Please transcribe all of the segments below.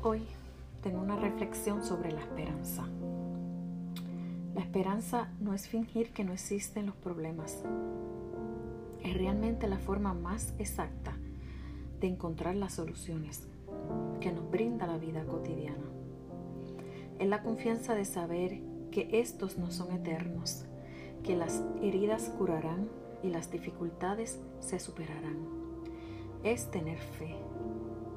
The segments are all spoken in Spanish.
Hoy tengo una reflexión sobre la esperanza. La esperanza no es fingir que no existen los problemas. Es realmente la forma más exacta de encontrar las soluciones que nos brinda la vida cotidiana. Es la confianza de saber que estos no son eternos, que las heridas curarán y las dificultades se superarán. Es tener fe,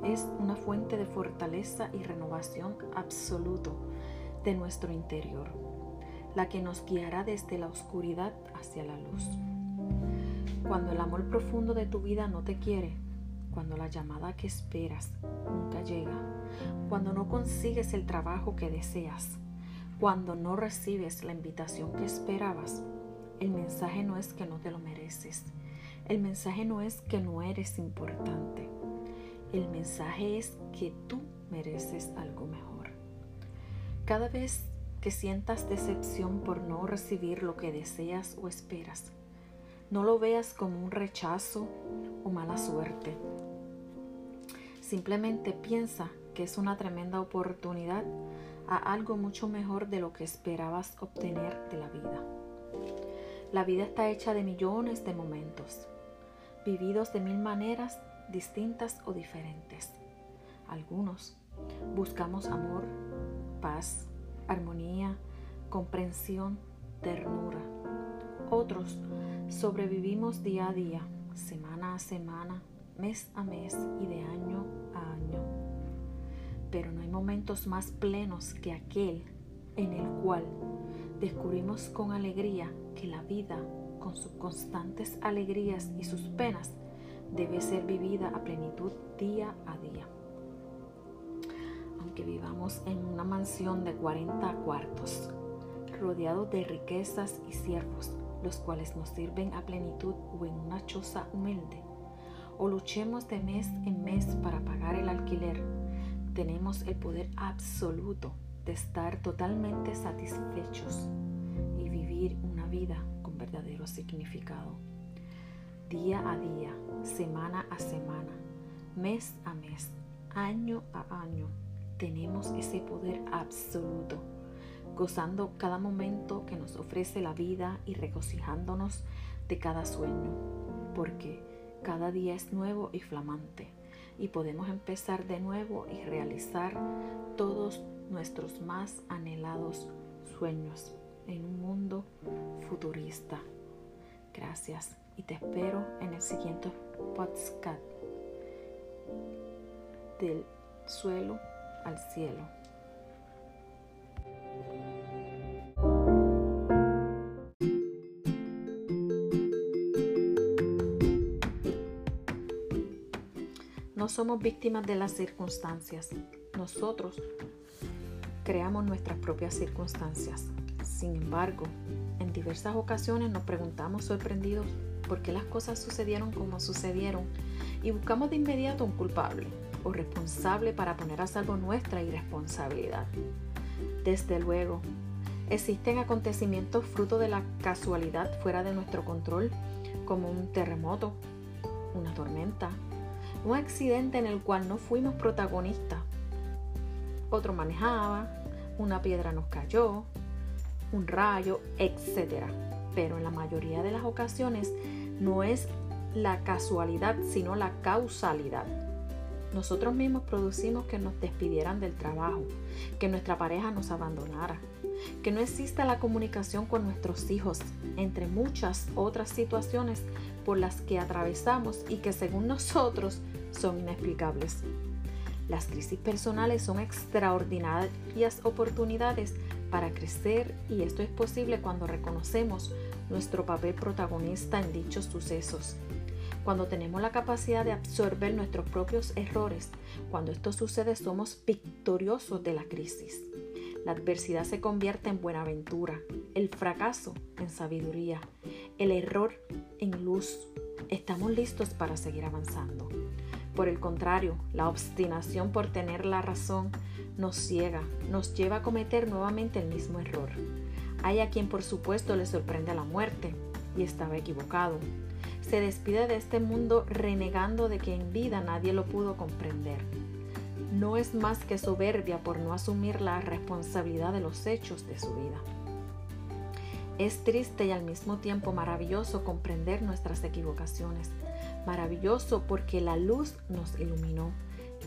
es una fuente de fortaleza y renovación absoluto de nuestro interior, la que nos guiará desde la oscuridad hacia la luz. Cuando el amor profundo de tu vida no te quiere, cuando la llamada que esperas nunca llega, cuando no consigues el trabajo que deseas, cuando no recibes la invitación que esperabas, el mensaje no es que no te lo mereces. El mensaje no es que no eres importante. El mensaje es que tú mereces algo mejor. Cada vez que sientas decepción por no recibir lo que deseas o esperas, no lo veas como un rechazo o mala suerte. Simplemente piensa que es una tremenda oportunidad a algo mucho mejor de lo que esperabas obtener de la vida. La vida está hecha de millones de momentos, vividos de mil maneras distintas o diferentes. Algunos buscamos amor, paz, armonía, comprensión, ternura. Otros sobrevivimos día a día, semana a semana, mes a mes y de año a año pero no hay momentos más plenos que aquel en el cual descubrimos con alegría que la vida, con sus constantes alegrías y sus penas, debe ser vivida a plenitud día a día. Aunque vivamos en una mansión de 40 cuartos, rodeados de riquezas y siervos, los cuales nos sirven a plenitud o en una choza humilde, o luchemos de mes en mes para pagar el alquiler, tenemos el poder absoluto de estar totalmente satisfechos y vivir una vida con verdadero significado. Día a día, semana a semana, mes a mes, año a año, tenemos ese poder absoluto, gozando cada momento que nos ofrece la vida y regocijándonos de cada sueño, porque cada día es nuevo y flamante y podemos empezar de nuevo y realizar todos nuestros más anhelados sueños en un mundo futurista. Gracias y te espero en el siguiente podcast del suelo al cielo. No somos víctimas de las circunstancias. Nosotros creamos nuestras propias circunstancias. Sin embargo, en diversas ocasiones nos preguntamos sorprendidos por qué las cosas sucedieron como sucedieron y buscamos de inmediato un culpable o responsable para poner a salvo nuestra irresponsabilidad. Desde luego, existen acontecimientos fruto de la casualidad fuera de nuestro control, como un terremoto, una tormenta, un accidente en el cual no fuimos protagonistas. Otro manejaba, una piedra nos cayó, un rayo, etc. Pero en la mayoría de las ocasiones no es la casualidad, sino la causalidad. Nosotros mismos producimos que nos despidieran del trabajo, que nuestra pareja nos abandonara, que no exista la comunicación con nuestros hijos, entre muchas otras situaciones por las que atravesamos y que según nosotros son inexplicables. Las crisis personales son extraordinarias oportunidades para crecer y esto es posible cuando reconocemos nuestro papel protagonista en dichos sucesos. Cuando tenemos la capacidad de absorber nuestros propios errores, cuando esto sucede somos victoriosos de la crisis. La adversidad se convierte en buenaventura, el fracaso en sabiduría, el error en luz. Estamos listos para seguir avanzando. Por el contrario, la obstinación por tener la razón nos ciega, nos lleva a cometer nuevamente el mismo error. Hay a quien por supuesto le sorprende la muerte y estaba equivocado. Se despide de este mundo renegando de que en vida nadie lo pudo comprender. no es más que soberbia por no asumir la responsabilidad de los hechos de su vida. Es triste y al mismo tiempo maravilloso comprender nuestras equivocaciones. Maravilloso porque la luz nos iluminó.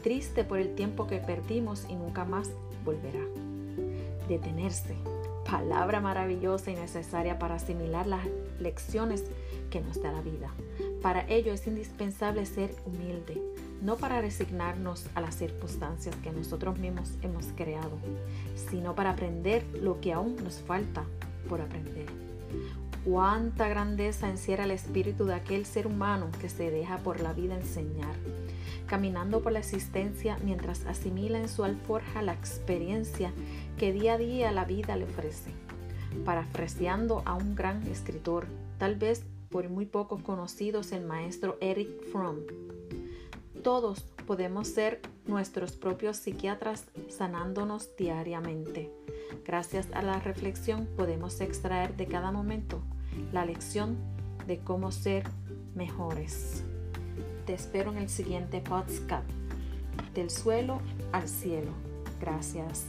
Triste por el tiempo que perdimos y nunca más volverá. Detenerse. Palabra maravillosa y necesaria para asimilar las lecciones que nos da la vida. Para ello es indispensable ser humilde, no para resignarnos a las circunstancias que nosotros mismos hemos creado, sino para aprender lo que aún nos falta por aprender. Cuánta grandeza encierra el espíritu de aquel ser humano que se deja por la vida enseñar, caminando por la existencia mientras asimila en su alforja la experiencia que día a día la vida le ofrece. Parafraseando a un gran escritor, tal vez por muy pocos conocidos, el maestro Eric Fromm. Todos podemos ser nuestros propios psiquiatras sanándonos diariamente. Gracias a la reflexión podemos extraer de cada momento la lección de cómo ser mejores. Te espero en el siguiente podcast. Del suelo al cielo. Gracias.